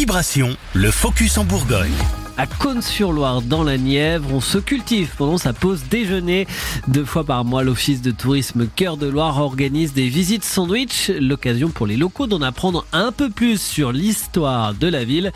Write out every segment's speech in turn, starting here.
Vibration, le focus en Bourgogne. À Cône-sur-Loire, dans la Nièvre, on se cultive pendant sa pause déjeuner. Deux fois par mois, l'Office de tourisme Cœur de Loire organise des visites sandwich, l'occasion pour les locaux d'en apprendre un peu plus sur l'histoire de la ville.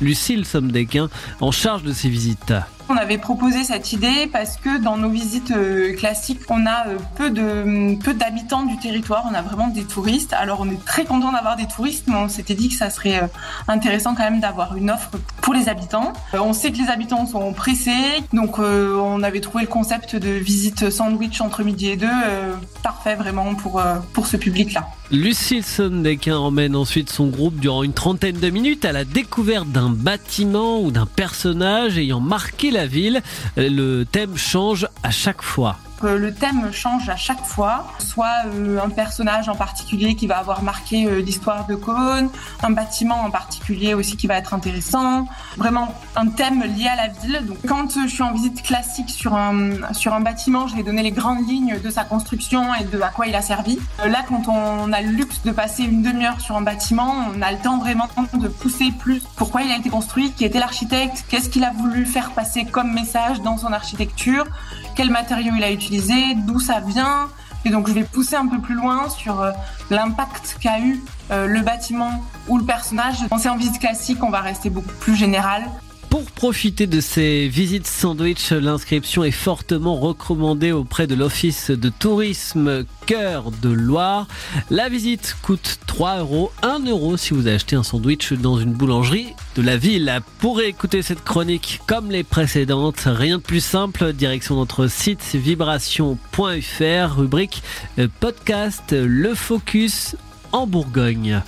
Lucille Somdequin, en charge de ces visites. On avait proposé cette idée parce que dans nos visites euh, classiques, on a euh, peu de peu d'habitants du territoire, on a vraiment des touristes. Alors on est très content d'avoir des touristes, mais on s'était dit que ça serait euh, intéressant quand même d'avoir une offre pour les habitants. On sait que les habitants sont pressés, donc on avait trouvé le concept de visite sandwich entre midi et deux parfait vraiment pour pour ce public-là. Lucille Sondequin emmène ensuite son groupe durant une trentaine de minutes à la découverte d'un bâtiment ou d'un personnage ayant marqué la ville. Le thème change à chaque fois le thème change à chaque fois, soit euh, un personnage en particulier qui va avoir marqué euh, l'histoire de Cône, un bâtiment en particulier aussi qui va être intéressant, vraiment un thème lié à la ville. Donc quand je suis en visite classique sur un sur un bâtiment, je vais donner les grandes lignes de sa construction et de à quoi il a servi. Euh, là, quand on a le luxe de passer une demi-heure sur un bâtiment, on a le temps vraiment de pousser plus pourquoi il a été construit, qui était l'architecte, qu'est-ce qu'il a voulu faire passer comme message dans son architecture, quels matériaux il a utilisé, d'où ça vient. Et donc je vais pousser un peu plus loin sur euh, l'impact qu'a eu euh, le bâtiment ou le personnage. Quand en visite classique, on va rester beaucoup plus général. Profiter de ces visites sandwich, l'inscription est fortement recommandée auprès de l'Office de tourisme Cœur de Loire. La visite coûte 3 euros, 1 euro si vous achetez un sandwich dans une boulangerie de la ville. Pour écouter cette chronique comme les précédentes, rien de plus simple, direction notre site vibration.fr, rubrique podcast Le Focus en Bourgogne.